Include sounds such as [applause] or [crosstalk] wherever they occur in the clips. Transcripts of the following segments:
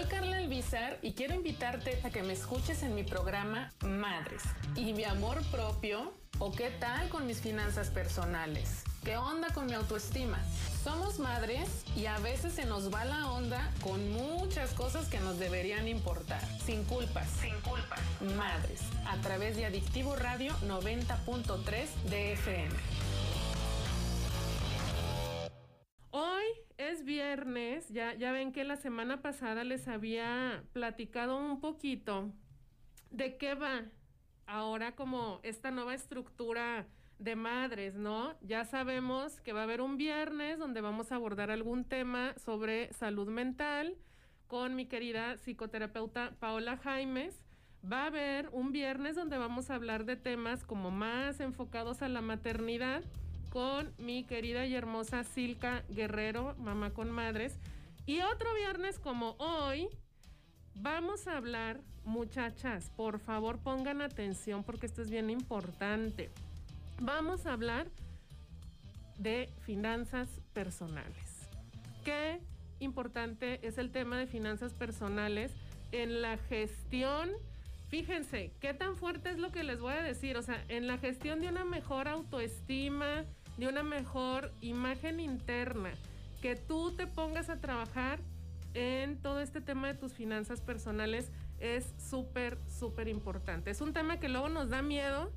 Soy Carla Elvizar y quiero invitarte a que me escuches en mi programa Madres y mi amor propio o qué tal con mis finanzas personales. ¿Qué onda con mi autoestima? Somos madres y a veces se nos va la onda con muchas cosas que nos deberían importar. Sin culpas. Sin culpas. Madres. A través de Adictivo Radio 90.3 de FM. Es viernes, ya, ya ven que la semana pasada les había platicado un poquito de qué va ahora como esta nueva estructura de madres, ¿no? Ya sabemos que va a haber un viernes donde vamos a abordar algún tema sobre salud mental con mi querida psicoterapeuta Paola Jaimes. Va a haber un viernes donde vamos a hablar de temas como más enfocados a la maternidad con mi querida y hermosa Silka Guerrero, mamá con madres. Y otro viernes como hoy, vamos a hablar, muchachas, por favor pongan atención porque esto es bien importante. Vamos a hablar de finanzas personales. Qué importante es el tema de finanzas personales en la gestión. Fíjense, qué tan fuerte es lo que les voy a decir. O sea, en la gestión de una mejor autoestima, de una mejor imagen interna, que tú te pongas a trabajar en todo este tema de tus finanzas personales es súper, súper importante. Es un tema que luego nos da miedo,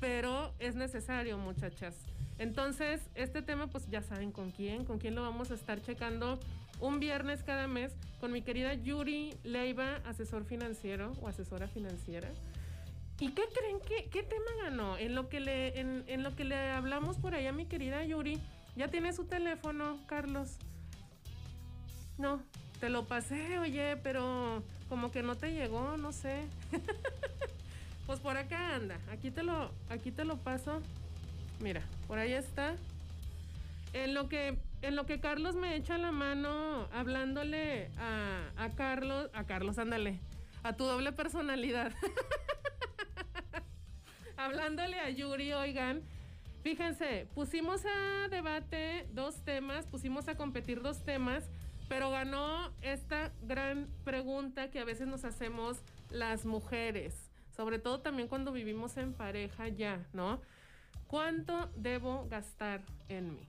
pero es necesario, muchachas. Entonces, este tema, pues ya saben con quién, con quién lo vamos a estar checando un viernes cada mes con mi querida Yuri Leiva, asesor financiero o asesora financiera. ¿Y qué creen que qué tema ganó? En lo que le en, lo que le hablamos por allá mi querida Yuri, ya tiene su teléfono, Carlos. No, te lo pasé, oye, pero como que no te llegó, no sé. [laughs] pues por acá anda. Aquí te lo aquí te lo paso. Mira, por ahí está. En lo que en lo que Carlos me echa la mano hablándole a, a Carlos, a Carlos, ándale, a tu doble personalidad. [laughs] hablándole a Yuri, oigan, fíjense, pusimos a debate dos temas, pusimos a competir dos temas, pero ganó esta gran pregunta que a veces nos hacemos las mujeres, sobre todo también cuando vivimos en pareja ya, ¿no? ¿Cuánto debo gastar en mí?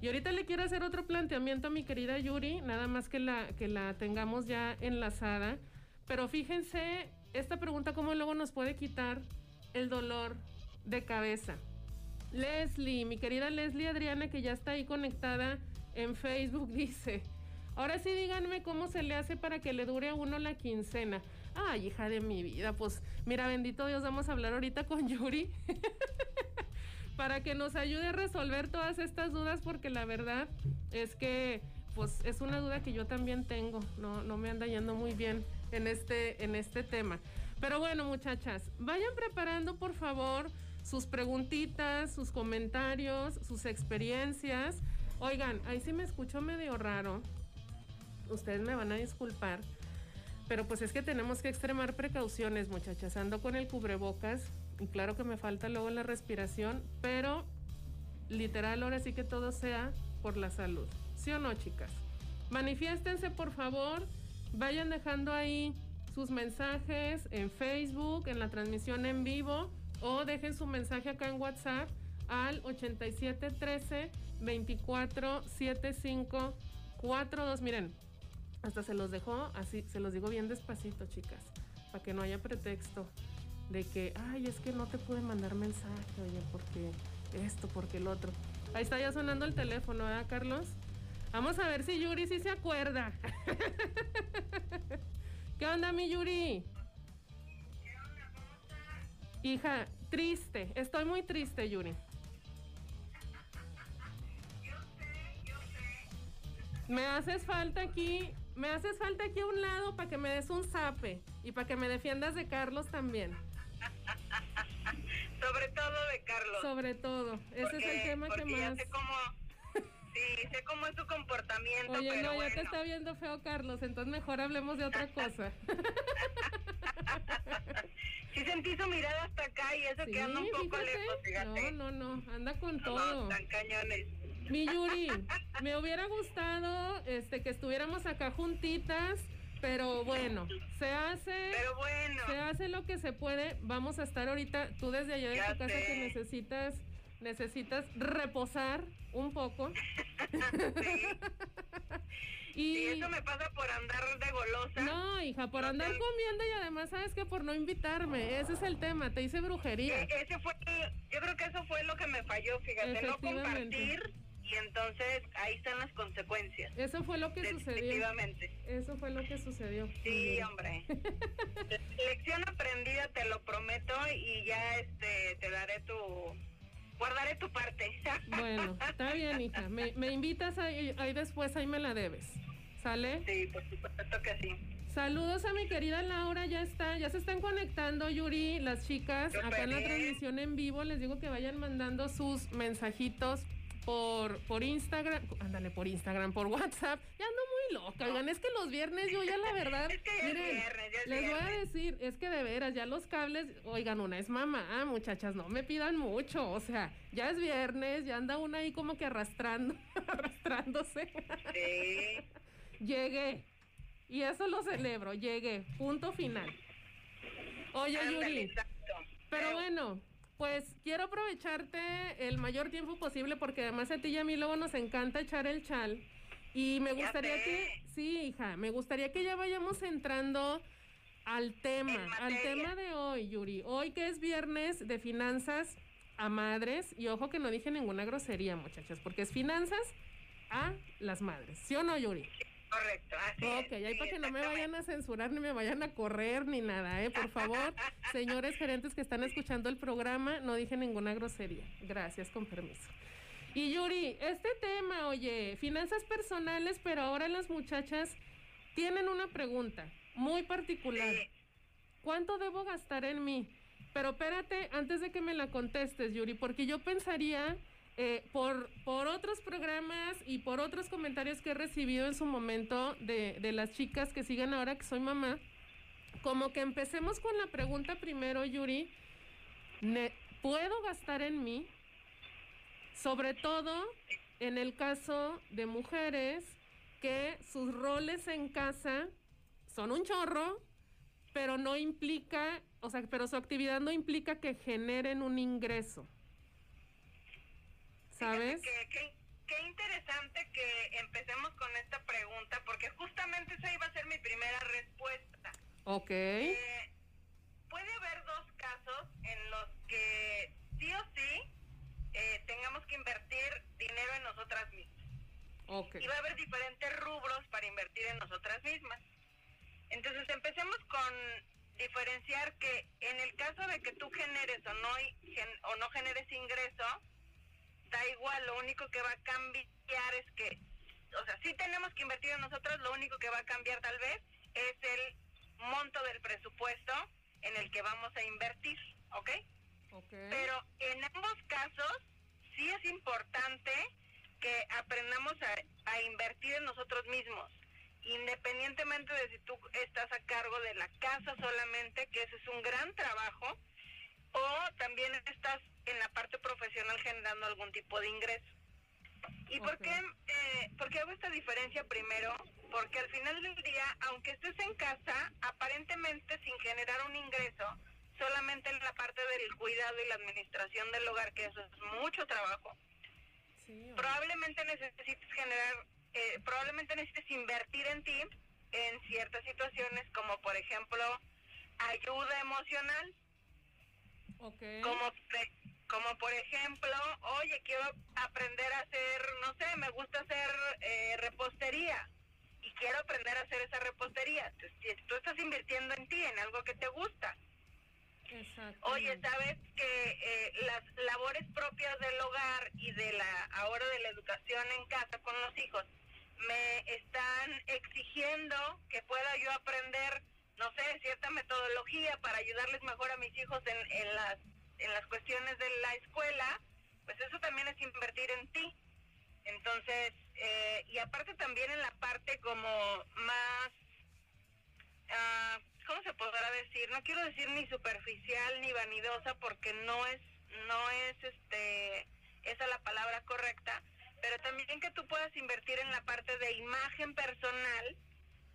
Y ahorita le quiero hacer otro planteamiento a mi querida Yuri, nada más que la, que la tengamos ya enlazada. Pero fíjense, esta pregunta cómo luego nos puede quitar el dolor de cabeza. Leslie, mi querida Leslie Adriana, que ya está ahí conectada en Facebook, [laughs] dice, ahora sí díganme cómo se le hace para que le dure a uno la quincena. Ay, hija de mi vida, pues mira, bendito Dios, vamos a hablar ahorita con Yuri [laughs] para que nos ayude a resolver todas estas dudas, porque la verdad es que pues es una duda que yo también tengo, no, no me anda yendo muy bien en este, en este tema. Pero bueno, muchachas, vayan preparando por favor sus preguntitas, sus comentarios, sus experiencias. Oigan, ahí sí me escucho medio raro. Ustedes me van a disculpar. Pero pues es que tenemos que extremar precauciones, muchachas. Ando con el cubrebocas y claro que me falta luego la respiración, pero literal ahora sí que todo sea por la salud. ¿Sí o no, chicas? Manifiéstense, por favor. Vayan dejando ahí sus mensajes en Facebook, en la transmisión en vivo, o dejen su mensaje acá en WhatsApp al 8713 2475 42. Miren, hasta se los dejo así, se los digo bien despacito, chicas, para que no haya pretexto de que, ay, es que no te pude mandar mensaje, oye, porque esto, porque el otro. Ahí está ya sonando el teléfono, ¿verdad, Carlos? Vamos a ver si Yuri sí se acuerda. [laughs] ¿Qué onda, mi Yuri? ¿Qué onda? ¿Cómo estás? Hija, triste. Estoy muy triste, Yuri. Yo sé, yo sé. Me haces falta aquí, me haces falta aquí a un lado para que me des un zape y para que me defiendas de Carlos también. [laughs] Sobre todo de Carlos. Sobre todo, ese es el Porque- tema que ya más. sé cómo, sé cómo es su comportamiento, Oye, pero no, ya bueno. te está viendo feo Carlos, entonces mejor hablemos de otra cosa. [laughs] Sí sentí su mirada hasta acá y eso Sí, que anda un poco fíjate. lejos, fíjate. No, no, no, anda con No, todo. están cañones. Mi Yuri, [laughs] me hubiera gustado este que estuviéramos acá juntitas, pero bueno, se hace Pero bueno, se hace lo que se puede. Vamos a estar ahorita tú desde allá de Ya tu casa sé. que necesitas necesitas reposar un poco. [laughs] [laughs] y sí, eso me pasa por andar de golosa. no, hija, por No andar tengo- comiendo y además sabes que por no invitarme, ese es el tema, te hice brujería. Eh, ese fue, yo creo que eso fue lo que me falló, fíjate, no Efectivamente. compartir y entonces ahí están las consecuencias. Eso fue lo que sucedió. Definitivamente. Eso fue lo que sucedió. Sí, hombre. [laughs] Lección aprendida, te lo prometo, y ya este te daré tu guardaré tu parte. [laughs] Bueno, está bien, hija. Me, me invitas ahí, ahí después, ahí me la debes. ¿Sale? Sí, por supuesto que sí. Saludos a mi querida Laura, ya está, ya se están conectando Yuri, las chicas, acá en la transmisión en vivo, les digo que vayan mandando sus mensajitos por, por Instagram, ándale, por Instagram, por WhatsApp, ya ando loca, oigan, es que los viernes yo ya la verdad, [laughs] Es que ya es miren, viernes, ya es les voy a decir, es que de veras, ya los cables, oigan, una es mamá, muchachas, no me pidan mucho, o sea, ya es viernes, ya anda una ahí como que arrastrando, [laughs] arrastrándose. Sí. Llegué. Y eso lo celebro. Llegué. Punto final. Oye, Ándale, Yuri. exacto. Pero bueno, pues quiero aprovecharte el mayor tiempo posible porque además a ti y a mí luego nos encanta echar el chal. Y me gustaría que, sí, hija, me gustaría que ya vayamos entrando al tema, al tema de hoy, Yuri. Hoy que es viernes de finanzas a madres, y ojo que no dije ninguna grosería, muchachos, porque es finanzas a las madres. ¿Sí o no, Yuri? Correcto, así Ok, es. ahí sí, para que no me vayan a censurar ni me vayan a correr ni nada, ¿eh? Por favor, [laughs] señores gerentes que están escuchando el programa, no dije ninguna grosería. Gracias, con permiso. Y Yuri, este tema, oye, finanzas personales, pero ahora las muchachas tienen una pregunta muy particular. Sí. ¿Cuánto debo gastar en mí? Pero espérate, antes de que me la contestes, Yuri, porque yo pensaría, eh, por, por otros programas y por otros comentarios que he recibido en su momento de, de las chicas que siguen ahora que soy mamá, como que empecemos con la pregunta primero, Yuri. ¿Puedo gastar en mí? Sobre todo en el caso de mujeres que sus roles en casa son un chorro, pero no implica, o sea, pero su actividad no implica que generen un ingreso. ¿Sabes? Que- Qué interesante que empecemos con esta pregunta, porque justamente esa iba a ser mi primera respuesta. Ok. Eh, puede haber dos casos en los que sí o sí eh, tengamos que invertir dinero en nosotras mismas. Y va a haber diferentes rubros para invertir en nosotras mismas. Entonces empecemos con diferenciar que en el caso de que tú generes o no, o no generes ingreso, da igual, lo único que va a cambiar es que, o sea, sí tenemos que invertir en nosotros, lo único que va a cambiar tal vez es el monto del presupuesto en el que vamos a invertir, ¿ok? Pero en ambos casos sí es importante que aprendamos a, a invertir en nosotros mismos, independientemente de si tú estás a cargo de la casa solamente, que ese es un gran trabajo, o también estás en la parte profesional generando algún tipo de ingreso. ¿Y por qué, eh, por qué hago esta diferencia primero? Porque al final del día, aunque estés en casa, aparentemente sin generar un ingreso, del cuidado y la administración del hogar, que eso es mucho trabajo, Sí, probablemente necesites generar, eh, probablemente necesites invertir en ti en ciertas situaciones, como por ejemplo ayuda emocional, Ok. como pre- como por ejemplo, oye, quiero aprender a hacer, no sé, me gusta hacer eh, repostería y quiero aprender a hacer esa repostería. Entonces, tú estás invirtiendo en ti, en algo que te gusta. Oye, sabes que eh, las labores propias del hogar y de la ahora de la educación en casa con los hijos me están exigiendo que pueda yo aprender, no sé, cierta metodología para ayudarles mejor a mis hijos en, en las en las cuestiones de la escuela, pues eso también es invertir en ti. Entonces, eh, y aparte también en la parte como más ah, ¿cómo se podrá decir? No quiero decir ni superficial ni vanidosa porque no es, no es este, esa la palabra correcta, pero también que tú puedas invertir en la parte de imagen personal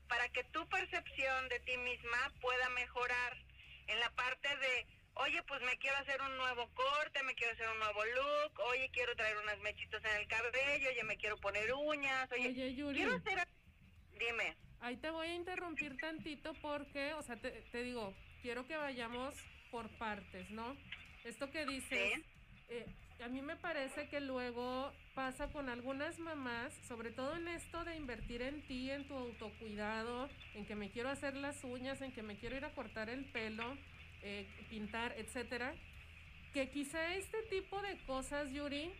para que tu percepción de ti misma pueda mejorar en la parte de, oye, pues me quiero hacer un nuevo corte, me quiero hacer un nuevo look, oye, quiero traer unas mechitas en el cabello, oye, me quiero poner uñas, oye, quiero hacer... Dime. Ahí te voy a interrumpir tantito porque, o sea, te, te digo, quiero que vayamos por partes, ¿no? Esto que dices, eh, a mí me parece que luego pasa con algunas mamás, sobre todo en esto de invertir en ti, en tu autocuidado, en que me quiero hacer las uñas, en que me quiero ir a cortar el pelo, eh, pintar, etcétera, que quizá este tipo de cosas, Yuri,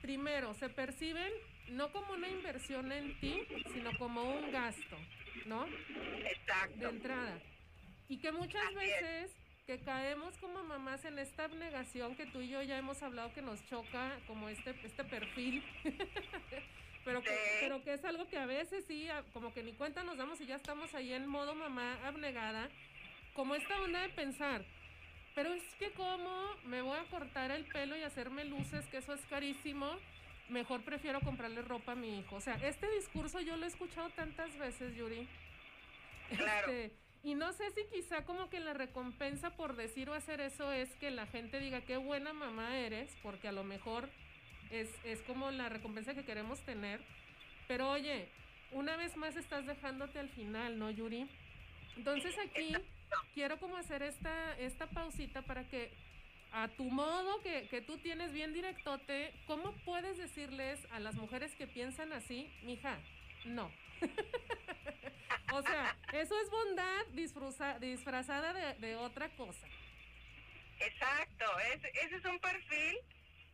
primero se perciben no como una inversión en ti, sino como un gasto, ¿no? Exacto. De entrada. Y que muchas veces que caemos como mamás en esta abnegación que tú y yo ya hemos hablado que nos choca como este, este perfil. [laughs] pero, que, pero que es algo que a veces sí, como que ni cuenta nos damos y ya estamos ahí en modo mamá abnegada. Como esta onda de pensar, pero es que como me voy a cortar el pelo y hacerme luces, que eso es carísimo, mejor prefiero comprarle ropa a mi hijo. O sea, este discurso yo lo he escuchado tantas veces, Yuri. Claro. Este, y no sé si quizá como que la recompensa por decir o hacer eso es que la gente diga qué buena mamá eres, porque a lo mejor es, es como la recompensa que queremos tener. Pero oye, una vez más estás dejándote al final, ¿no, Yuri? Entonces aquí quiero como hacer esta, esta pausita para que a tu modo que, que tú tienes bien directote, ¿cómo puedes decirles a las mujeres que piensan así, mija, no? [laughs] o sea, eso es bondad disfrazada de, otra cosa. Exacto, ese es un perfil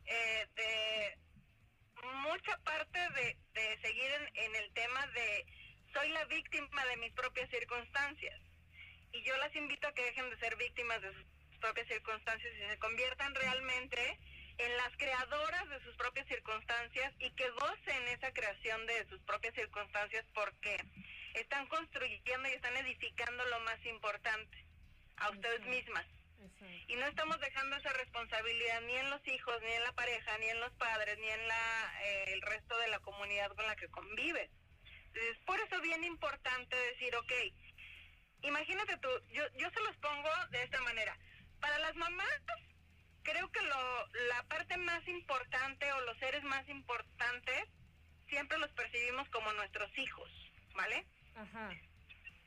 eh, de mucha parte de, seguir en, el tema de soy la víctima de mis propias circunstancias. Y yo las invito a que dejen de ser víctimas de sus propias circunstancias y se conviertan realmente en las creadoras de sus propias circunstancias y que gocen esa creación de sus propias circunstancias porque están construyendo y están edificando lo más importante, a ustedes mismas. Y no estamos dejando esa responsabilidad ni en los hijos, ni en la pareja, ni en los padres, ni en la, eh, el resto de la comunidad con la que convives. Entonces, por eso bien importante decir, ok, imagínate tú, yo, yo se los pongo de esta manera. Para las mamás, creo que lo, la parte más importante o los seres más importantes siempre los percibimos como nuestros hijos, ¿vale? Ajá.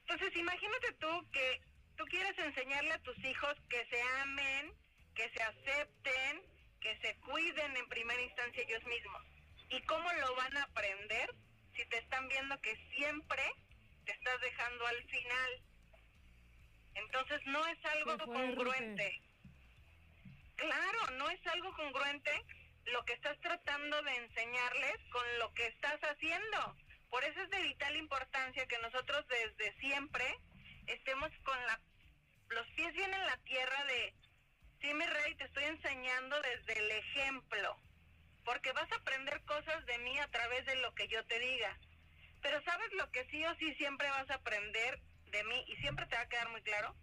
Entonces, imagínate tú que tú quieres enseñarle a tus hijos que se amen, que se acepten, que se cuiden en primera instancia ellos mismos. ¿Y cómo lo van a aprender si te están viendo que siempre te estás dejando al final? Entonces no es algo congruente. Claro, no es algo congruente lo que estás tratando de enseñarles con lo que estás haciendo. Por eso es de vital importancia que nosotros desde siempre estemos con la, los pies bien en la tierra de, sí, mi rey, te estoy enseñando desde el ejemplo, porque vas a aprender cosas de mí a través de lo que yo te diga. Pero sabes lo que sí o sí siempre vas a aprender de mí y siempre te va a quedar muy claro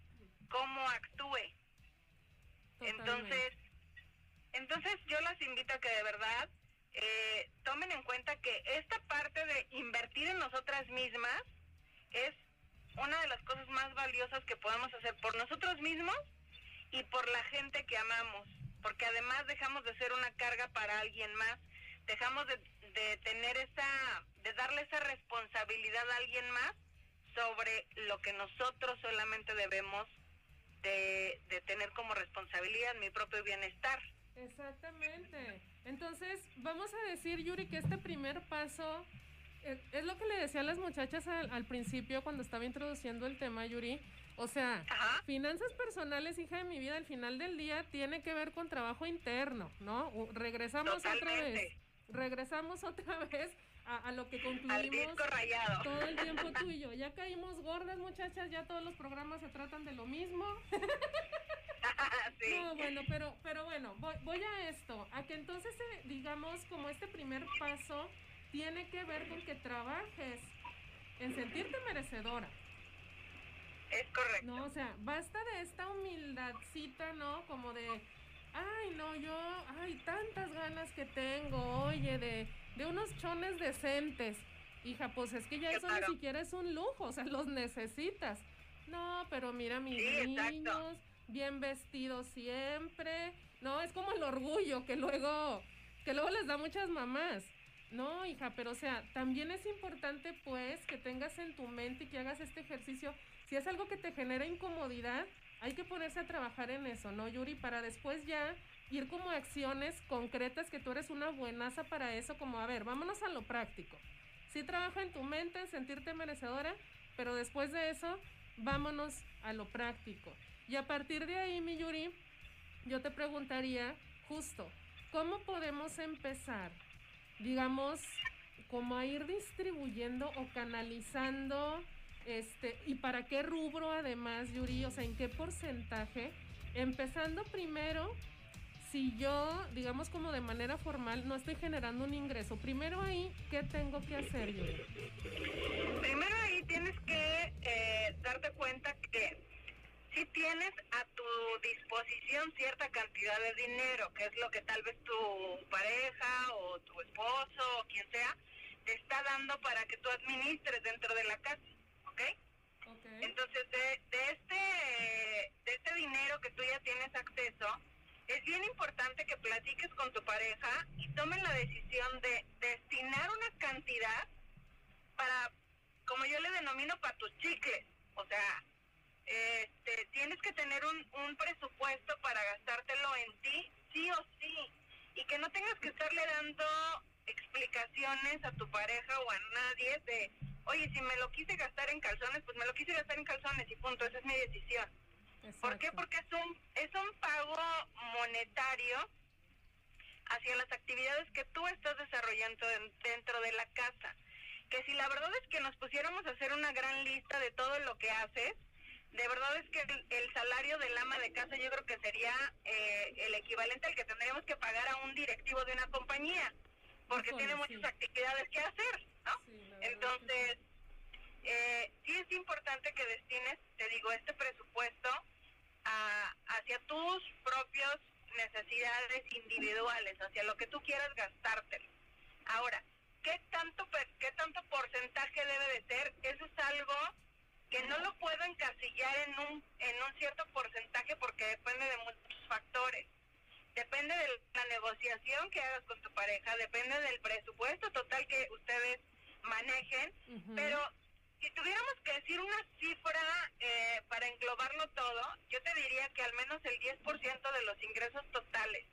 cómo actúe. Entonces, entonces yo las invito a que de verdad eh, tomen en cuenta que esta parte de invertir en nosotras mismas es una de las cosas más valiosas que podemos hacer por nosotros mismos y por la gente que amamos, porque además dejamos de ser una carga para alguien más, dejamos de, tener esa, de darle esa responsabilidad a alguien más sobre lo que nosotros solamente debemos de, de tener como responsabilidad mi propio bienestar. Exactamente. Entonces, vamos a decir, Yuri, que este primer paso eh, es, lo que le decía a las muchachas al, principio cuando estaba introduciendo el tema, Yuri. O sea, finanzas personales, hija de mi vida, al final del día tiene que ver con trabajo interno, ¿no? Regresamos otra vez. Regresamos otra [laughs] vez a, lo que concluimos todo el tiempo tú y yo. Ya caímos gordas, muchachas, ya todos los programas se tratan de lo mismo. [laughs] No, bueno, pero, pero bueno, voy, a esto, a que entonces, eh, digamos, como este primer paso tiene que ver con que trabajes en sentirte merecedora. Es correcto. No, o sea, basta de esta humildadcita, ¿no? Como de, ay, no, yo, ay, tantas ganas que tengo, oye, de, de unos chones decentes. Hija, pues es que ya eso ni siquiera es un lujo, [laughs] o sea, los necesitas. No, pero mira mis niños, bien vestidos siempre. No, es como el orgullo que luego, que luego les da muchas mamás. No, hija, pero o sea, también es importante pues que tengas en tu mente y que hagas este ejercicio. Si es algo que te genera incomodidad, hay que ponerse a trabajar en eso, ¿no, Yuri? Para después ya ir como acciones concretas que tú eres una buenaza para eso, como, a ver, vámonos a lo práctico. Sí trabaja en tu mente, en sentirte merecedora, pero después de eso, vámonos a lo práctico. Y a partir de ahí, mi Yuri, yo te preguntaría justo, ¿cómo podemos empezar digamos, como a ir distribuyendo o canalizando, este, y para qué rubro además, Yuri, o sea, en qué porcentaje, empezando primero, si yo, digamos como de manera formal, no estoy generando un ingreso, primero ahí, ¿qué tengo que hacer, Yuri? Primero ahí tienes que eh, darte cuenta que si tienes a tu disposición cierta cantidad de dinero, que es lo que tal vez tu pareja o tu esposo o quien sea te está dando para que tú administres dentro de la casa, ¿ok? okay. Entonces, de, de, este, de este dinero que tú ya tienes acceso, es bien importante que platiques con tu pareja y tomen la decisión de destinar una cantidad para, como yo le denomino, para tus chicles. O sea, este, tienes que tener un, un presupuesto para gastártelo en ti, sí o sí, y que no tengas que estarle dando explicaciones a tu pareja o a nadie de, oye, si me lo quise gastar en calzones, pues me lo quise gastar en calzones y punto, esa es mi decisión. ¿Por qué? Porque es un, es un pago monetario hacia las actividades que tú estás desarrollando dentro de la casa. Que si la verdad es que nos pusiéramos a hacer una gran lista de todo lo que haces, de verdad es que el, salario del ama de casa yo creo que sería eh, el equivalente al que tendríamos que pagar a un directivo de una compañía, porque tiene muchas actividades que hacer, ¿no? Entonces, eh, sí es importante que destines, te digo, este presupuesto a, hacia tus propias necesidades individuales, hacia lo que tú quieras gastártelo. Ahora, ¿qué tanto, qué tanto porcentaje debe de ser? Eso es algo que no lo puedo encasillar en un, en un cierto porcentaje porque depende de muchos factores. Depende de la negociación que hagas con tu pareja, depende del presupuesto total que ustedes manejen, pero si tuviéramos que decir una cifra eh, para englobarlo todo, yo te diría que al menos el 10% de los ingresos totales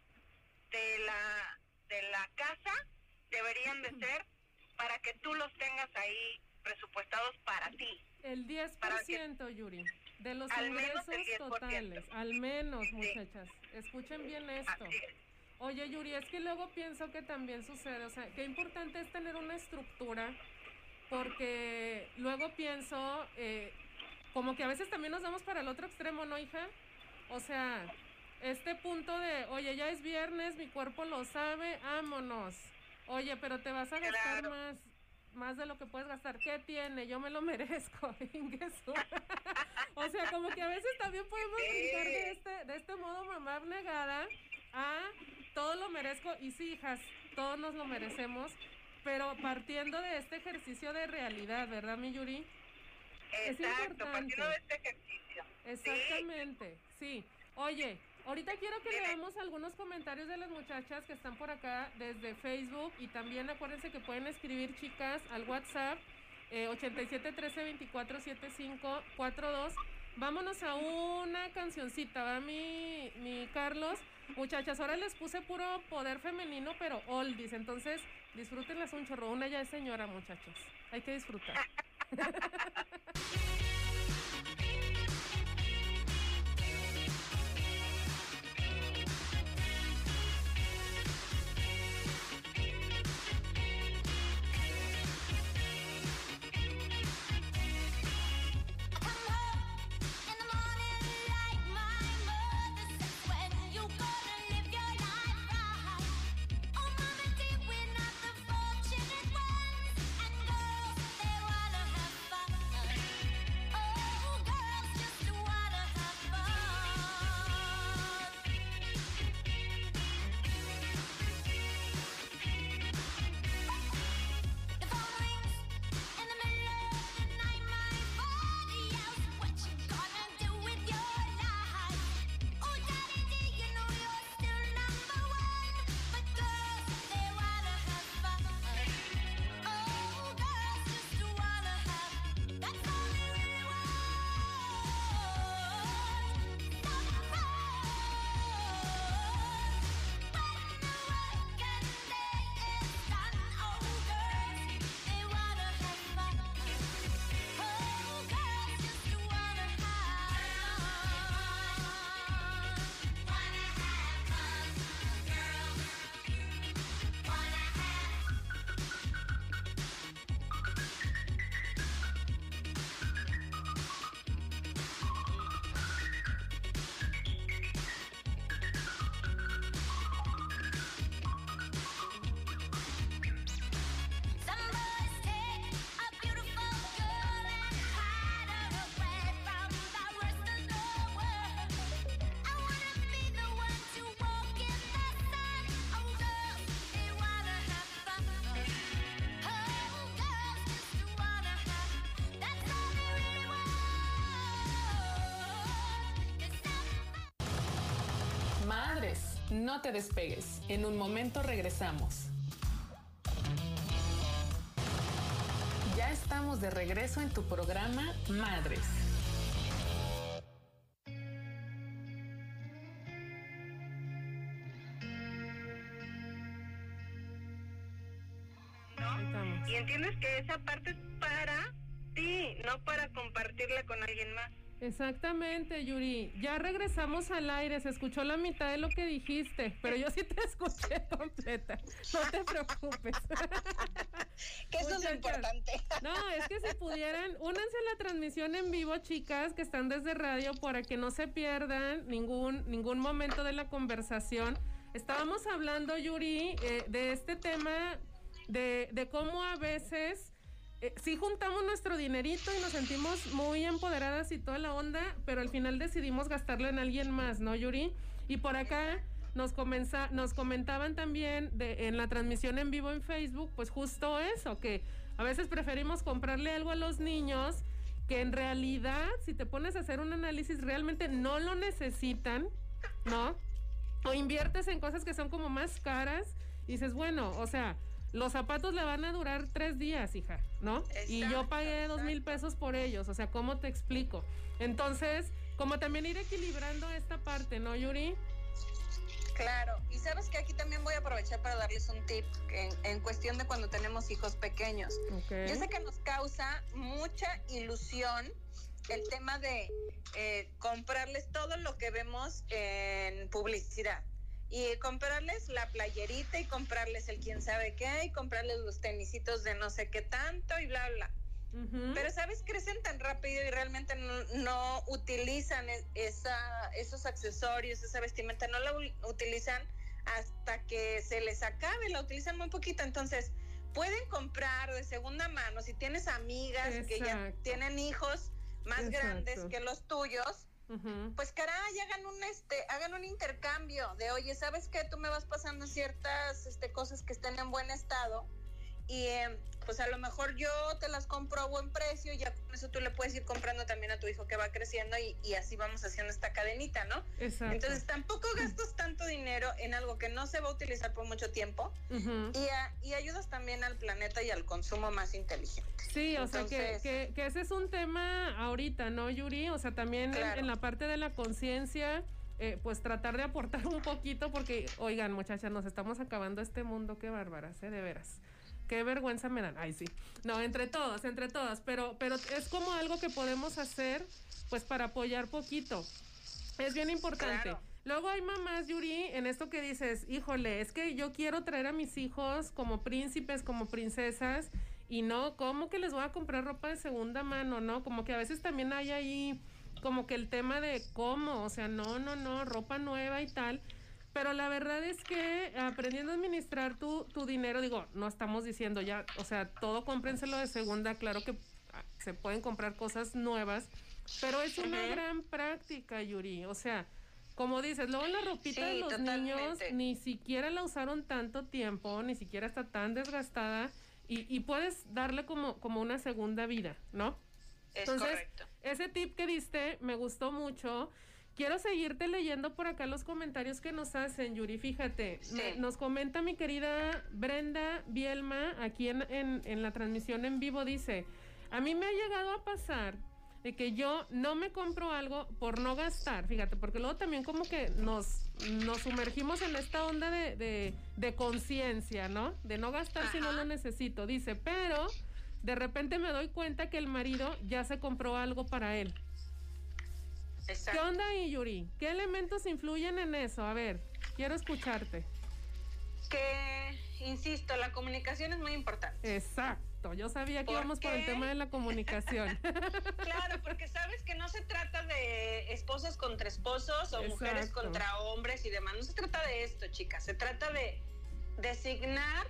de la, de la casa deberían de ser para que tú los tengas ahí presupuestados para ti. El 10%, Yuri, de los ingresos totales, al menos, muchachas. Escuchen bien esto. Oye, Yuri, es que luego pienso que también sucede, o sea, qué importante es tener una estructura, porque luego pienso, eh, como que a veces también nos vamos para el otro extremo, ¿no, hija? O sea, este punto de, oye, ya es viernes, mi cuerpo lo sabe, vámonos. Oye, pero te vas a gastar más más de lo que puedes gastar. ¿Qué tiene? Yo me lo [laughs] merezco. o sea, como que a veces también podemos brincar de este, de este modo mamá abnegada a todo lo merezco. Y sí, hijas, todos nos lo merecemos, pero partiendo de este ejercicio de realidad, ¿verdad, mi Yuri? Exacto, partiendo de este ejercicio. Exactamente, sí. Oye, Ahorita quiero que leamos algunos comentarios de las muchachas que están por acá desde Facebook y también acuérdense que pueden escribir chicas al WhatsApp eh, 87 13 24 75 42. Vámonos a una cancioncita, ¿va mi, mi Carlos? Muchachas, ahora les puse puro poder femenino, pero oldies, entonces disfrútenlas un chorro. Una ya es señora, muchachos. Hay que disfrutar. [laughs] No te despegues, en un momento regresamos. Ya estamos de regreso en tu programa Madres. Y entiendes que esa parte es para ti, no para compartirla con alguien más. Exactamente, Yuri. Ya regresamos al aire. Se escuchó la mitad de lo que dijiste, pero yo sí te [laughs] escuché completa. No te preocupes. [laughs] que eso es lo importante. [laughs] No, es que si pudieran, únanse a la transmisión en vivo, chicas, que están desde radio, para que no se pierdan ningún, ningún momento de la conversación. Estábamos hablando, Yuri, eh, de este tema de, de cómo a veces eh, sí juntamos nuestro dinerito y nos sentimos muy empoderadas y toda la onda, pero al final decidimos gastarlo en alguien más, ¿no, Yuri? Y por acá nos, comenza, nos comentaban también en la transmisión en vivo en Facebook, pues justo eso, que a veces preferimos comprarle algo a los niños que en realidad, si te pones a hacer un análisis, realmente no lo necesitan, ¿no? O inviertes en cosas que son como más caras y dices, bueno, o sea, los zapatos le van a durar tres días, hija, ¿no? y yo pagué dos mil pesos por ellos, o sea, ¿cómo te explico? Entonces, como también ir equilibrando esta parte, ¿no, Yuri? Claro, y sabes que aquí también voy a aprovechar para darles un tip en, cuestión de cuando tenemos hijos pequeños. Yo sé que nos causa mucha ilusión el tema de eh, comprarles todo lo que vemos en publicidad y comprarles la playerita y comprarles el quién sabe qué y comprarles los tenisitos de no sé qué tanto y bla, bla. Pero, ¿sabes? Crecen tan rápido y realmente no, utilizan e, esa, esos accesorios, esa vestimenta, no la utilizan hasta que se les acabe, la utilizan muy poquito. Entonces, pueden comprar de segunda mano si tienes amigas que ya tienen hijos más grandes que los tuyos pues caray, hagan un este, hagan un intercambio de oye, ¿sabes qué? Tú me vas pasando ciertas este, cosas que estén en buen estado y em, pues a lo mejor yo te las compro a buen precio y ya con eso tú le puedes ir comprando también a tu hijo que va creciendo y, así vamos haciendo esta cadenita, ¿no? Exacto. Entonces tampoco gastas tanto dinero en algo que no se va a utilizar por mucho tiempo y, ayudas también al planeta y al consumo más inteligente. Sí, o sea que, que, ese es un tema ahorita, ¿no, Yuri? O sea, también en, la parte de la conciencia. Eh, pues tratar de aportar un poquito porque, oigan muchachas, nos estamos acabando este mundo, qué bárbaras, ¿eh? de veras qué vergüenza me dan. Ay, sí. No, entre todas, entre todas, pero, pero es como algo que podemos hacer, pues para apoyar poquito. Es bien importante. Luego hay mamás, Yuri, en esto que dices, híjole, es que yo quiero traer a mis hijos como príncipes, como princesas, y no, ¿cómo que les voy a comprar ropa de segunda mano? No, como que a veces también hay ahí como que el tema de cómo, o sea, no, no, no, ropa nueva y tal. Pero la verdad es que aprendiendo a administrar tu, tu dinero, digo, no estamos diciendo ya, o sea, todo cómprenselo de segunda, claro que se pueden comprar cosas nuevas, pero es una gran práctica, Yuri. O sea, como dices, luego la ropita de los niños ni siquiera la usaron tanto tiempo, ni siquiera está tan desgastada y, y puedes darle como, como una segunda vida, ¿no? Es Entonces, ese tip que diste me gustó mucho. Quiero seguirte leyendo por acá los comentarios que nos hacen, Yuri. Fíjate, nos comenta mi querida Brenda Bielma aquí en, en, la transmisión en vivo. Dice: A mí me ha llegado a pasar de que yo no me compro algo por no gastar, fíjate, porque luego también como que nos, nos sumergimos en esta onda de, de, conciencia, ¿no? De no gastar si no lo necesito, dice, pero de repente me doy cuenta que el marido ya se compró algo para él. ¿Qué onda ahí, Yuri? ¿Qué elementos influyen en eso? A ver, quiero escucharte. Que, insisto, la comunicación es muy importante. Exacto, yo sabía que íbamos por el tema de la comunicación. [laughs] claro, porque sabes que no se trata de esposos contra esposos o mujeres contra hombres y demás. No se trata de esto, chicas. Se trata de designar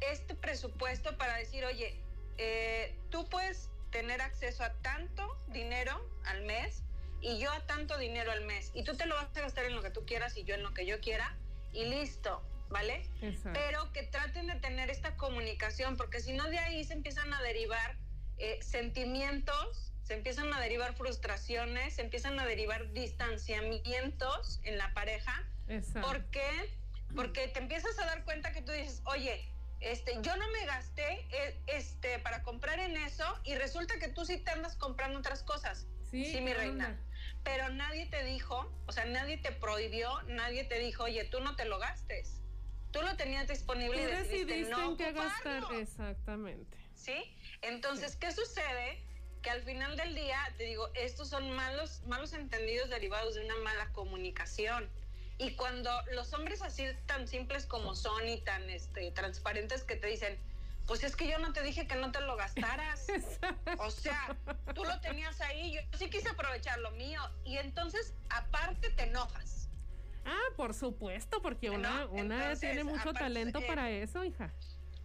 este presupuesto para decir, oye, eh, tú puedes tener acceso a tanto dinero al mes y yo a tanto dinero al mes y tú te lo vas a gastar en lo que tú quieras y yo en lo que yo quiera y listo, ¿vale? Pero que traten de tener esta comunicación porque si no de ahí se empiezan a derivar eh, sentimientos, se empiezan a derivar frustraciones, se empiezan a derivar distanciamientos en la pareja Exacto. ¿Por qué? Porque te empiezas a dar cuenta que tú dices, oye, este, yo no me gasté eh, este, para comprar en eso y resulta que tú sí te andas comprando otras cosas. Sí, mi reina. Pero nadie te dijo, o sea, nadie te prohibió, nadie te dijo, oye, tú no te lo gastes. Tú lo tenías disponible y decidiste, no en qué gastar. Exactamente. ¿Sí? Entonces, ¿qué sucede? Que al final del día, te digo, estos son malos, malos entendidos derivados de una mala comunicación. Y cuando los hombres así tan simples como son y tan este, transparentes que te dicen, pues es que yo no te dije que no te lo gastaras. [laughs] o sea, tú lo tenías ahí, yo sí quise aprovechar lo mío. Y entonces, aparte, te enojas. Ah, por supuesto, porque una, una tiene mucho talento para eso, hija.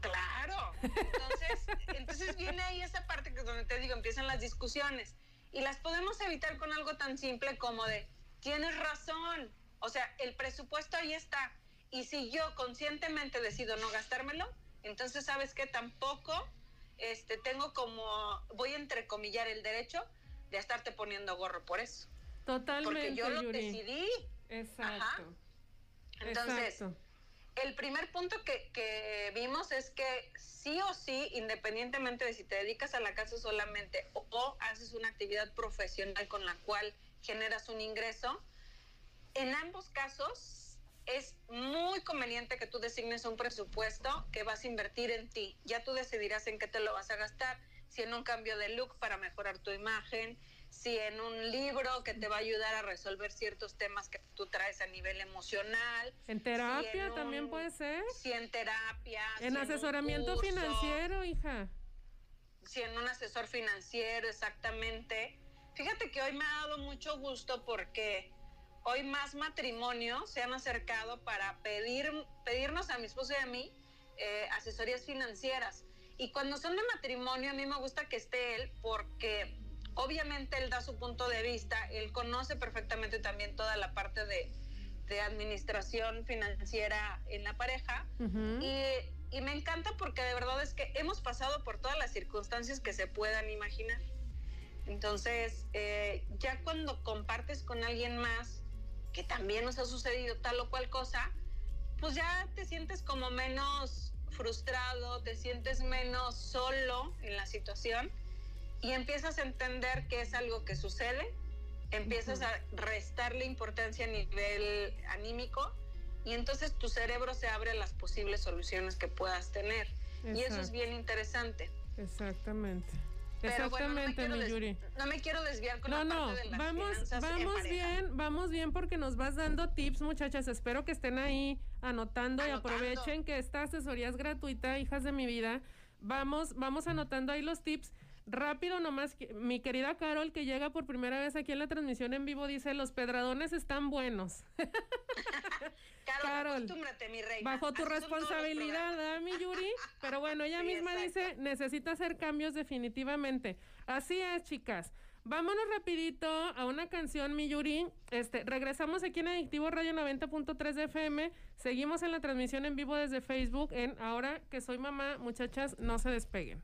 Claro. Entonces, [laughs] entonces viene ahí esa parte que es donde te digo, empiezan las discusiones. Y las podemos evitar con algo tan simple como de, tienes razón, o sea, el presupuesto ahí está. Y si yo conscientemente decido no gastármelo, entonces sabes que tampoco este, tengo como, voy a entrecomillar el derecho de estarte poniendo gorro por eso. Totalmente. Porque yo lo decidí. Exacto. Entonces, el primer punto que, que, vimos es que sí o sí, independientemente de si te dedicas a la casa solamente o haces una actividad profesional con la cual generas un ingreso, en ambos casos es muy conveniente que tú designes un presupuesto que vas a invertir en ti. Ya tú decidirás en qué te lo vas a gastar, si en un cambio de look para mejorar tu imagen, si en un libro que te va a ayudar a resolver ciertos temas que tú traes a nivel emocional. En terapia también puede ser. Si en terapia. En asesoramiento financiero, hija. Si en un asesor financiero, exactamente. Fíjate que hoy me ha dado mucho gusto porque hoy más matrimonios se han acercado para pedir, pedirnos a mi esposo y a mí eh, asesorías financieras. Y cuando son de matrimonio, a mí me gusta que esté él porque obviamente él da su punto de vista, él conoce perfectamente también toda la parte de, administración financiera en la pareja. y, me encanta porque de verdad es que hemos pasado por todas las circunstancias que se puedan imaginar. Entonces, eh, ya cuando compartes con alguien más, que también nos ha sucedido tal o cual cosa, pues ya te sientes como menos frustrado, te sientes menos solo en la situación y empiezas a entender que es algo que sucede, empiezas a restarle importancia a nivel anímico y entonces tu cerebro se abre a las posibles soluciones que puedas tener. Y eso es bien interesante. Exactamente. Exactamente, no mi Yuri. No me quiero desviar con no, la parte de las vamos, vamos bien, vamos bien porque nos vas dando tips, muchachas. Espero que estén ahí anotando, y aprovechen que esta asesoría es gratuita, hijas de mi vida. Vamos, vamos anotando ahí los tips. Rápido nomás, mi querida Carol, que llega por primera vez aquí en la transmisión en vivo, dice, los pedradones están buenos. [laughs] Carol, acostúmbrate, mi reina. Bajo tu responsabilidad, ¿eh, mi Yuri? Pero bueno, ella [laughs] misma dice, necesita hacer cambios definitivamente. Así es, chicas. Vámonos rapidito a una canción, mi Yuri. Este, regresamos aquí en Adictivo Radio 90.3 de FM. Seguimos en la transmisión en vivo desde Facebook en Ahora que soy mamá. Muchachas, no se despeguen.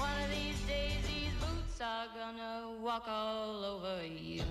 One of these days, these boots are gonna walk all over. You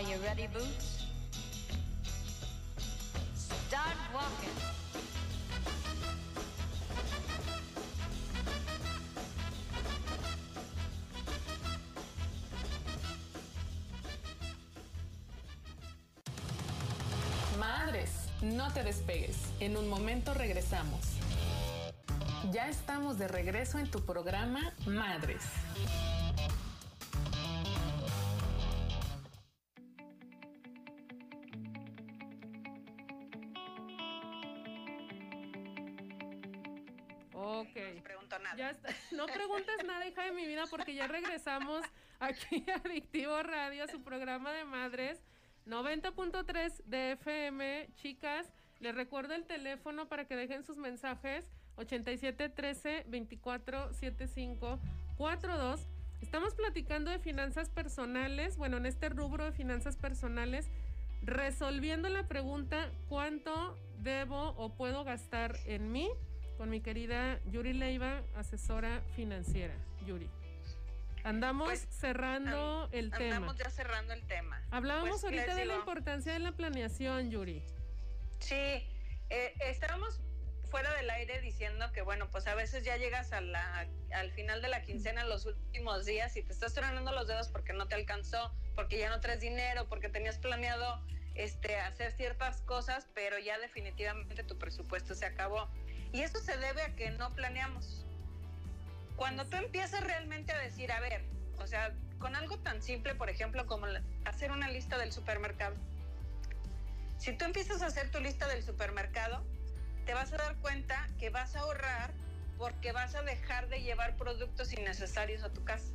Are you ready, Boots? Start walking. Madres, no te despegues. En un momento regresamos. Ya estamos de regreso en tu programa Madres. Aquí [laughs] Adictivo Radio, su programa de madres. 90.3 de FM, chicas. Les recuerdo el teléfono para que dejen sus mensajes. 8713 2475 42. Estamos platicando de finanzas personales. Bueno, en este rubro de finanzas personales, resolviendo la pregunta: ¿cuánto debo o puedo gastar en mí? Con mi querida Yuri Leiva, asesora financiera. Yuri. Andamos Pues, cerrando el tema. Andamos ya cerrando el tema. Hablábamos Pues, ahorita de la importancia de la planeación, Yuri. Sí, eh, estábamos fuera del aire diciendo que, bueno, pues a veces ya llegas a la, al final de la quincena, los últimos días, y te estás tronando los dedos porque no te alcanzó, porque ya no traes dinero, porque tenías planeado este, hacer ciertas cosas, pero ya definitivamente tu presupuesto se acabó. Y eso se debe a que no planeamos. Cuando tú empiezas realmente a decir, a ver, o sea, con algo tan simple, por ejemplo, como hacer una lista del supermercado. Si tú empiezas a hacer tu lista del supermercado, te vas a dar cuenta que vas a ahorrar porque vas a dejar de llevar productos innecesarios a tu casa.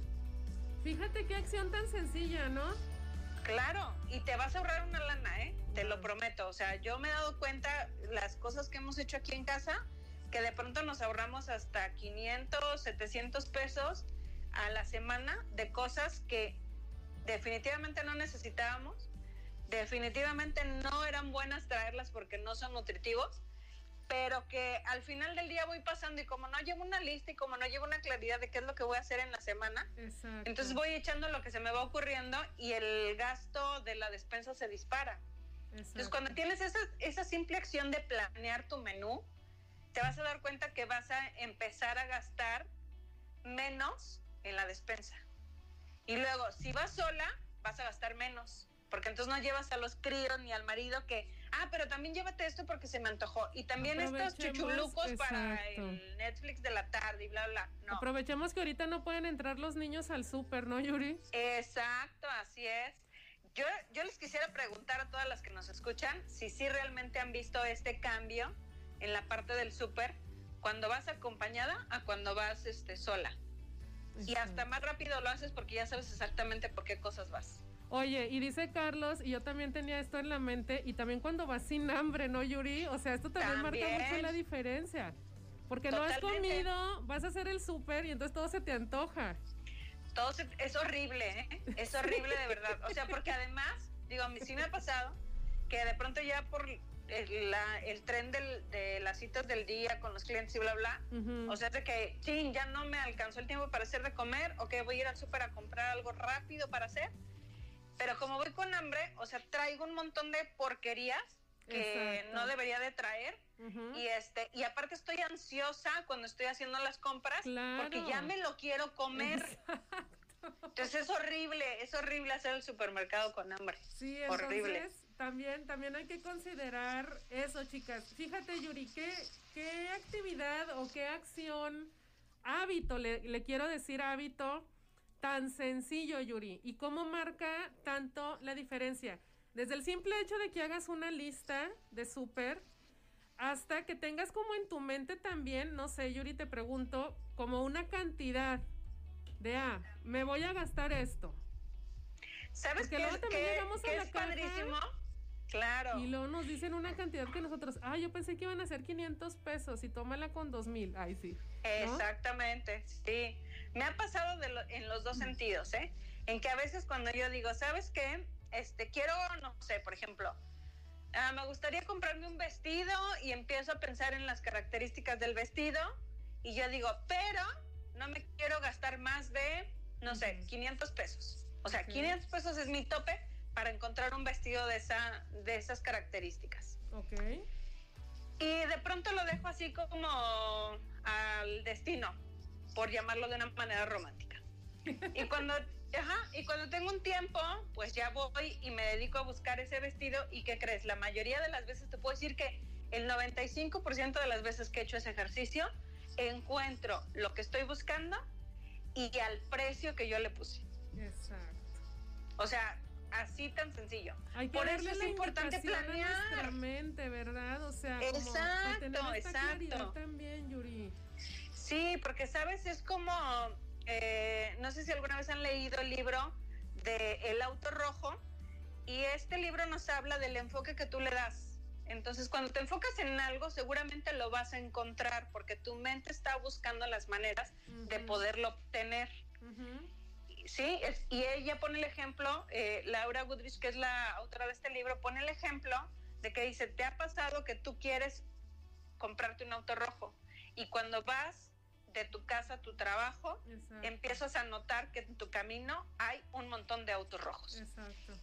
Fíjate qué acción tan sencilla, ¿no? Claro, y te vas a ahorrar una lana, ¿eh? Te lo prometo. O sea, yo me he dado cuenta las cosas que hemos hecho aquí en casa, que de pronto nos ahorramos hasta 500, 700 pesos a la semana de cosas que definitivamente no necesitábamos, definitivamente no eran buenas traerlas porque no son nutritivos, pero que al final del día voy pasando y como no llevo una lista y como no llevo una claridad de qué es lo que voy a hacer en la semana, Exacto. entonces voy echando lo que se me va ocurriendo y el gasto de la despensa se dispara. Entonces Exacto. cuando tienes esa, esa simple acción de planear tu menú, te vas a dar cuenta que vas a empezar a gastar menos en la despensa. Y luego, si vas sola, vas a gastar menos. Porque entonces no llevas a los críos ni al marido que, ah, pero también llévate esto porque se me antojó. Y también estos chuchulucos para el Netflix de la tarde y bla, bla. No. Aprovechemos que ahorita no pueden entrar los niños al súper, ¿no, Yuri? Exacto, así es. Yo, yo les quisiera preguntar a todas las que nos escuchan si sí realmente han visto este cambio en la parte del súper cuando vas acompañada a cuando vas este, sola. Y hasta más rápido lo haces porque ya sabes exactamente por qué cosas vas. Oye, y dice Carlos, y yo también tenía esto en la mente, y también cuando vas sin hambre, ¿no, Yuri? O sea, esto también, marca También. mucho la diferencia. Porque no has comido, vas a hacer el súper y entonces todo se te antoja. Todo se- es horrible, ¿eh? Es horrible de verdad. O sea, porque [laughs] además, digo, a mí sí me ha pasado que de pronto ya por el, la- el tren del- de las citas del día con los clientes y bla, bla, Ujú. O sea, de que, sí, ya no me alcanzó el tiempo para hacer de comer, ok, voy a ir al súper a comprar algo rápido para hacer. Pero como voy con hambre, o sea, traigo un montón de porquerías que Exacto. no debería de traer. Ujú. Y este, y aparte estoy ansiosa cuando estoy haciendo las compras Claro. porque ya me lo quiero comer. Entonces es horrible, es horrible hacer el supermercado con hambre. Sí, Horrible. entonces también, también hay que considerar eso, chicas. Fíjate, Yuri, ¿qué, qué actividad o qué acción, hábito, le, le quiero decir hábito, tan sencillo, Yuri, y cómo marca tanto la diferencia. Desde el simple hecho de que hagas una lista de súper, hasta que tengas como en tu mente también, no sé, Yuri, te pregunto, como una cantidad de, ah, me voy a gastar esto. ¿Sabes qué, luego también llegamos a la es padrísimo? Claro. Y luego nos dicen una cantidad que nosotros, ah, yo pensé que iban a ser 500 pesos y tómala con 2000. Ay, sí. Exactamente, sí. Me ha pasado en los dos sentidos, ¿eh? En que a veces cuando yo digo, ¿sabes qué? Este, quiero, no sé, por ejemplo, ah, me gustaría comprarme un vestido y empiezo a pensar en las características del vestido y yo digo, pero no me quiero gastar más de, no sé, 500 pesos. O sea, 500 pesos es mi tope para encontrar un vestido de, esa, de esas características. Ok. Y de pronto lo dejo así como al destino, por llamarlo de una manera romántica. Y [laughs] cuando, ajá, y cuando tengo un tiempo, pues ya voy y me dedico a buscar ese vestido. ¿Y qué crees? La mayoría de las veces te puedo decir que el 95% de las veces que he hecho ese ejercicio, encuentro lo que estoy buscando y al precio que yo le puse. Exacto. O sea, así tan sencillo. Hay que Por eso es importante planear. nuestra mente, ¿verdad? O sea, exacto, exacto. también, Yuri. Sí, porque sabes, es como, eh, no sé si alguna vez han leído el libro de El auto rojo y este libro nos habla del enfoque que tú le das. Entonces, cuando te enfocas en algo, seguramente lo vas a encontrar porque tu mente está buscando las maneras de poderlo obtener. Sí, y ella pone el ejemplo, eh, Laura Goodrich, que es la autora de este libro, pone el ejemplo de que dice, ¿te ha pasado que tú quieres comprarte un auto rojo? Y cuando vas de tu casa a tu trabajo, empiezas a notar que en tu camino hay un montón de autos rojos. Exacto.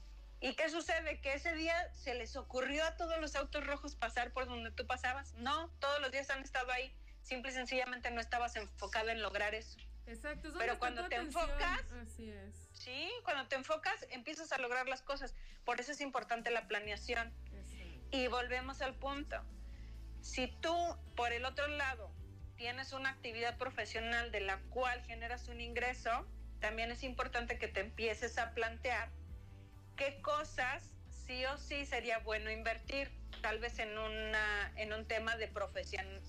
¿Y qué sucede? Que ese día se les ocurrió a todos los autos rojos pasar por donde tú pasabas. No, todos los días han estado ahí. Simple y sencillamente no estabas enfocado en lograr eso. Exacto. Pero cuando te enfocas, así es. Sí, cuando te enfocas empiezas a lograr las cosas. Por eso es importante la planeación. Y volvemos al punto. Si tú, por el otro lado, tienes una actividad profesional de la cual generas un ingreso, también es importante que te empieces a plantear qué cosas sí o sí sería bueno invertir, tal vez en, una, en un tema de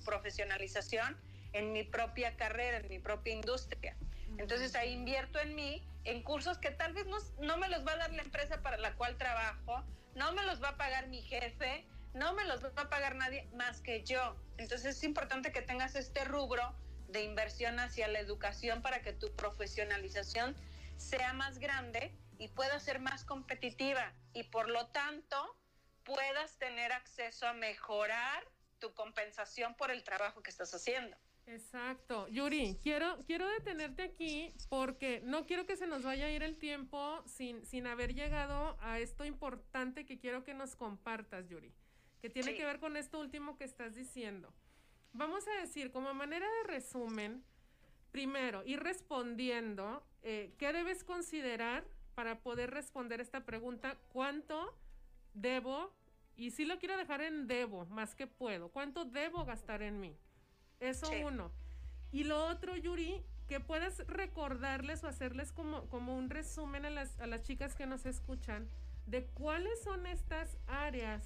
profesionalización en mi propia carrera, en mi propia industria. Entonces ahí invierto en mí, en cursos que tal vez no, no me los va a dar la empresa para la cual trabajo, no me los va a pagar mi jefe, no me los va a pagar nadie más que yo. Entonces es importante que tengas este rubro de inversión hacia la educación para que tu profesionalización sea más grande y pueda ser más competitiva y por lo tanto puedas tener acceso a mejorar tu compensación por el trabajo que estás haciendo. Exacto. Yuri, quiero, quiero detenerte aquí porque no quiero que se nos vaya a ir el tiempo sin, sin haber llegado a esto importante que quiero que nos compartas, Yuri, que tiene que ver con esto último que estás diciendo. Vamos a decir, como manera de resumen, primero, ir respondiendo, eh, ¿qué debes considerar para poder responder esta pregunta? ¿Cuánto debo? Y si lo quiero dejar en debo, más que puedo. ¿Cuánto debo gastar en mí? Eso uno. Y lo otro, Yuri, que puedas recordarles o hacerles como, como un resumen a las, a las chicas que nos escuchan de cuáles son estas áreas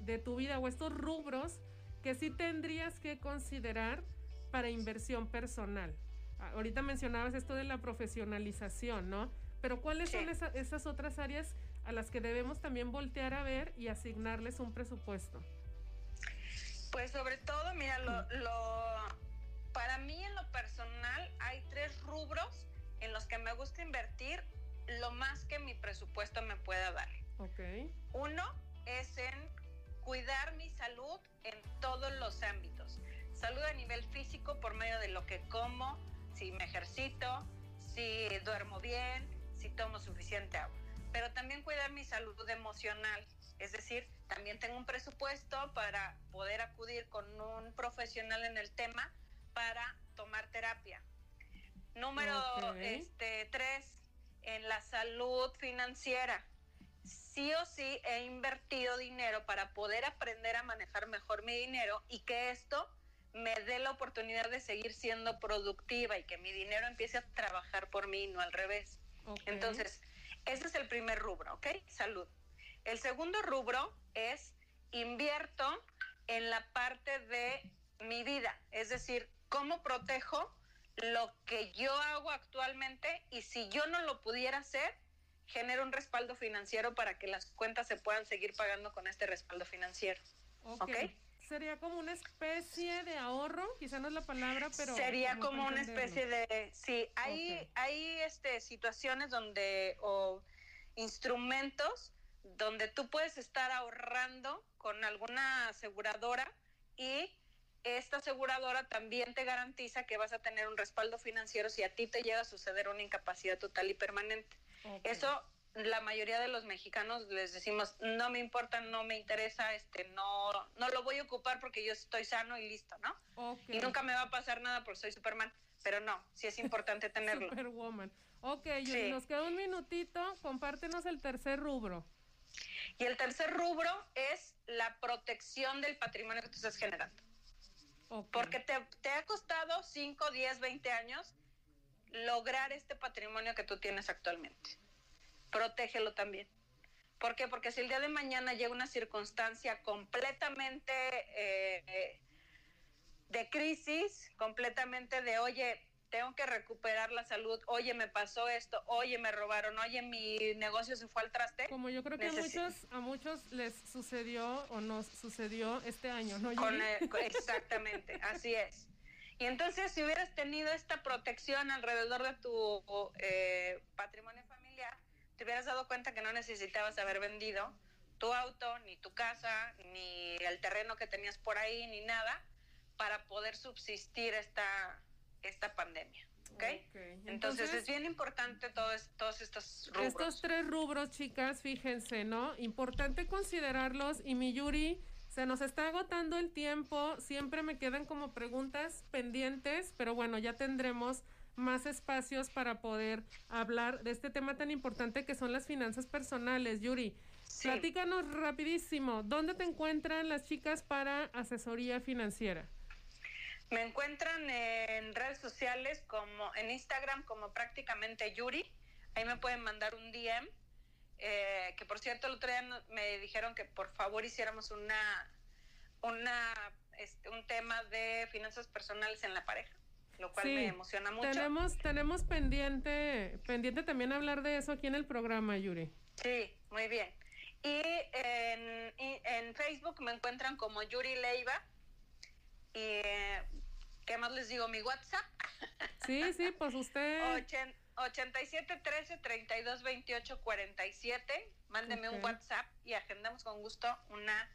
de tu vida o estos rubros que sí tendrías que considerar para inversión personal. Ahorita mencionabas esto de la profesionalización, ¿no? Pero ¿cuáles son esas otras áreas a las que debemos también voltear a ver y asignarles un presupuesto? Pues sobre todo, mira, lo, para mí en lo personal hay tres rubros en los que me gusta invertir lo más que mi presupuesto me pueda dar. Ok. Uno es en cuidar mi salud en todos los ámbitos. Salud a nivel físico por medio de lo que como, si me ejercito, si duermo bien, si tomo suficiente agua. Pero también cuidar mi salud emocional, es decir, también tengo un presupuesto para poder acudir con un profesional en el tema para tomar terapia. Número este, tres, en la salud financiera. sí o sí he invertido dinero para poder aprender a manejar mejor mi dinero y que esto me dé la oportunidad de seguir siendo productiva y que mi dinero empiece a trabajar por mí, no al revés. Entonces, ese es el primer rubro, ¿ok? Salud. El segundo rubro es invierto en la parte de mi vida, es decir, cómo protejo lo que yo hago actualmente y si yo no lo pudiera hacer, genero un respaldo financiero para que las cuentas se puedan seguir pagando con este respaldo financiero. ¿Ok? Sería como una especie de ahorro, quizá no es la palabra, pero... Sería como, una especie de... Sí, hay, hay este, situaciones donde, o instrumentos donde tú puedes estar ahorrando con alguna aseguradora y esta aseguradora también te garantiza que vas a tener un respaldo financiero si a ti te llega a suceder una incapacidad total y permanente. Eso la mayoría de los mexicanos les decimos, no me importa, no me interesa, este, no, no lo voy a ocupar porque yo estoy sano y listo, ¿no? Y nunca me va a pasar nada porque soy Superman, pero no, sí es importante [laughs] tenerlo. Superwoman. Ok, nos queda un minutito, compártenos el tercer rubro. Y el tercer rubro es la protección del patrimonio que tú estás generando. Porque te, te ha costado 5, 10, 20 años lograr este patrimonio que tú tienes actualmente protégelo también. ¿Por qué? Porque si el día de mañana llega una circunstancia completamente eh, de crisis, completamente de, oye, tengo que recuperar la salud, oye, me pasó esto, oye, me robaron, oye, mi negocio se fue al traste. Como yo creo que a muchos, a muchos les sucedió o nos sucedió este año, ¿no? exactamente, [laughs] así es. Y entonces, si hubieras tenido esta protección alrededor de tu eh, patrimonio familiar, te hubieras dado cuenta que no necesitabas haber vendido tu auto, ni tu casa, ni el terreno que tenías por ahí, ni nada, para poder subsistir esta, esta pandemia. ¿okay? Entonces, es bien importante todos, todos estos rubros. Estos tres rubros, chicas, fíjense, ¿no? Importante considerarlos y mi Yuri, se nos está agotando el tiempo, siempre me quedan como preguntas pendientes, pero bueno, ya tendremos más espacios para poder hablar de este tema tan importante que son las finanzas personales. Yuri, platícanos rapidísimo, ¿dónde te encuentran las chicas para asesoría financiera? Me encuentran en redes sociales como en Instagram como prácticamente Yuri. Ahí me pueden mandar un DM. Eh, que por cierto el otro día me dijeron que por favor hiciéramos una, una este, un tema de finanzas personales en la pareja lo cual me emociona mucho. Tenemos, tenemos pendiente, pendiente también hablar de eso aquí en el programa, Yuri. Sí, muy bien. Y en, en Facebook me encuentran como Yuri Leiva. Y, ¿qué más les digo? Mi WhatsApp. Sí, sí, pues usted... 87 13 32 28 47. Mándeme un WhatsApp y agendamos con gusto una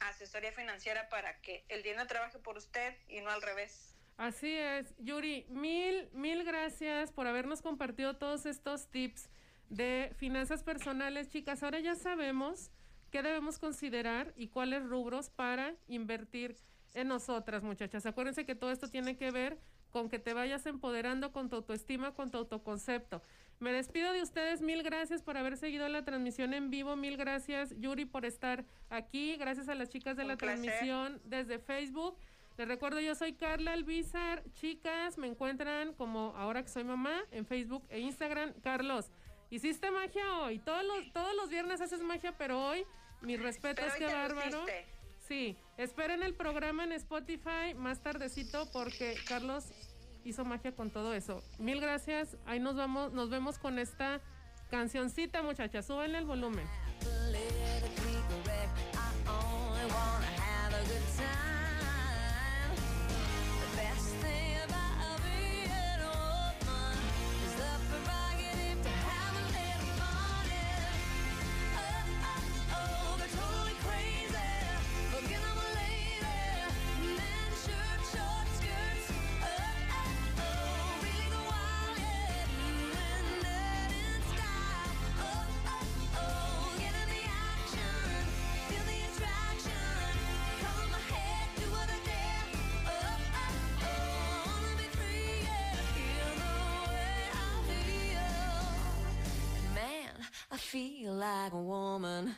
asesoría financiera para que el dinero trabaje por usted y no al revés. Así es, Yuri, mil, mil gracias por habernos compartido todos estos tips de finanzas personales, chicas. Ahora ya sabemos qué debemos considerar y cuáles rubros para invertir en nosotras, muchachas. Acuérdense que todo esto tiene que ver con que te vayas empoderando con tu autoestima, con tu autoconcepto. Me despido de ustedes, mil gracias por haber seguido la transmisión en vivo, mil gracias Yuri por estar aquí, gracias a las chicas de la transmisión desde Facebook. Les recuerdo, yo soy Carla Albizar. Chicas, me encuentran como ahora que soy mamá en Facebook e Instagram. Carlos, hiciste magia hoy. Todos los, todos los viernes haces magia, pero hoy, mis respetos, qué bárbaro. Sí, esperen el programa en Spotify más tardecito porque Carlos hizo magia con todo eso. Mil gracias. Ahí nos vamos, nos vemos con esta cancioncita, muchachas. Súbenle el volumen. Feel like a woman.